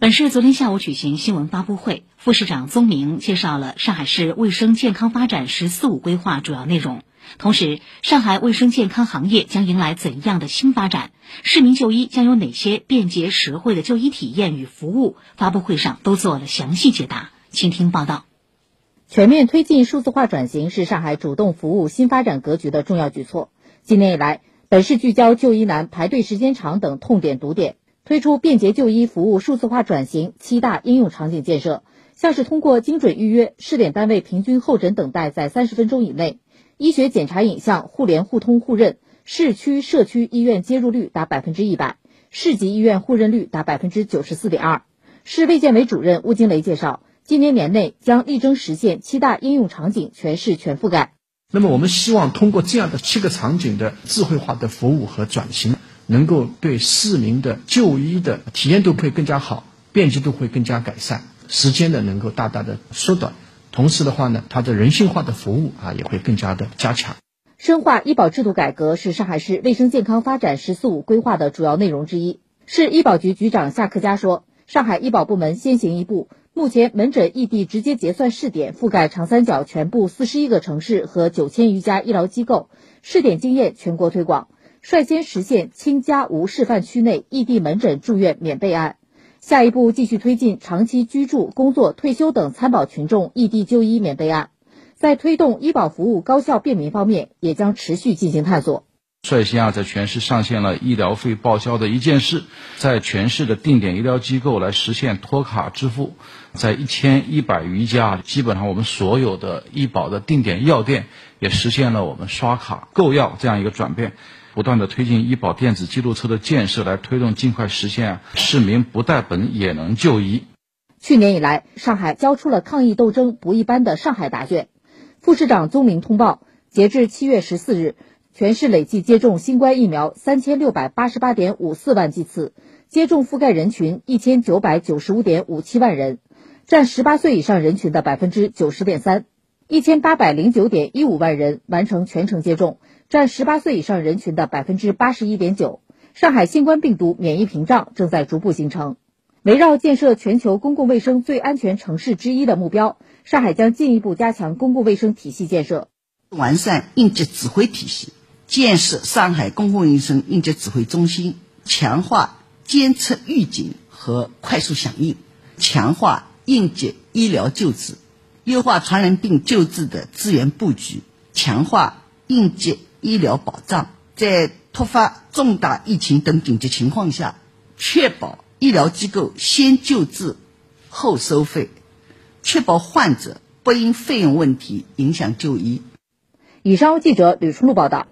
本市昨天下午举行新闻发布会，副市长宗明介绍了上海市卫生健康发展“十四五”规划主要内容。同时，上海卫生健康行业将迎来怎样的新发展？市民就医将有哪些便捷实惠的就医体验与服务？发布会上都做了详细解答。请听报道。全面推进数字化转型是上海主动服务新发展格局的重要举措。今年以来，本市聚焦就医难、排队时间长等痛点堵点。推出便捷就医服务数字化转型七大应用场景建设，像是通过精准预约，试点单位平均候诊等待在三十分钟以内；医学检查影像互联互通互认，市区社区医院接入率达百分之一百，市级医院互认率达百分之九十四点二。市卫健委主任邬金雷介绍，今年年内将力争实现七大应用场景全市全覆盖。那么，我们希望通过这样的七个场景的智慧化的服务和转型。能够对市民的就医的体验度会更加好，便捷度会更加改善，时间呢能够大大的缩短，同时的话呢，它的人性化的服务啊也会更加的加强。深化医保制度改革是上海市卫生健康发展“十四五”规划的主要内容之一。市医保局局长夏克佳说：“上海医保部门先行一步，目前门诊异地直接结算试点覆盖长三角全部四十一个城市和九千余家医疗机构，试点经验全国推广。”率先实现清家无示范区内异地门诊住院免备案，下一步继续推进长期居住、工作、退休等参保群众异地就医免备案，在推动医保服务高效便民方面，也将持续进行探索。率先啊，在全市上线了医疗费报销的一件事，在全市的定点医疗机构来实现托卡支付，在一千一百余家，基本上我们所有的医保的定点药店也实现了我们刷卡购药这样一个转变。不断的推进医保电子记录册的建设，来推动尽快实现市民不带本也能就医。去年以来，上海交出了抗疫斗争不一般的上海答卷。副市长宗明通报，截至七月十四日，全市累计接种新冠疫苗三千六百八十八点五四万剂次，接种覆盖人群一千九百九十五点五七万人，占十八岁以上人群的百分之九十点三，一千八百零九点一五万人完成全程接种。占十八岁以上人群的百分之八十一点九。上海新冠病毒免疫屏障正在逐步形成。围绕建设全球公共卫生最安全城市之一的目标，上海将进一步加强公共卫生体系建设，完善应急指挥体系，建设上海公共卫生应急指挥中心，强化监测预警和快速响应，强化应急医疗救治，优化传染病救治的资源布局，强化应急。医疗保障在突发重大疫情等紧急情况下，确保医疗机构先救治后收费，确保患者不因费用问题影响就医。以上记者吕春露报道。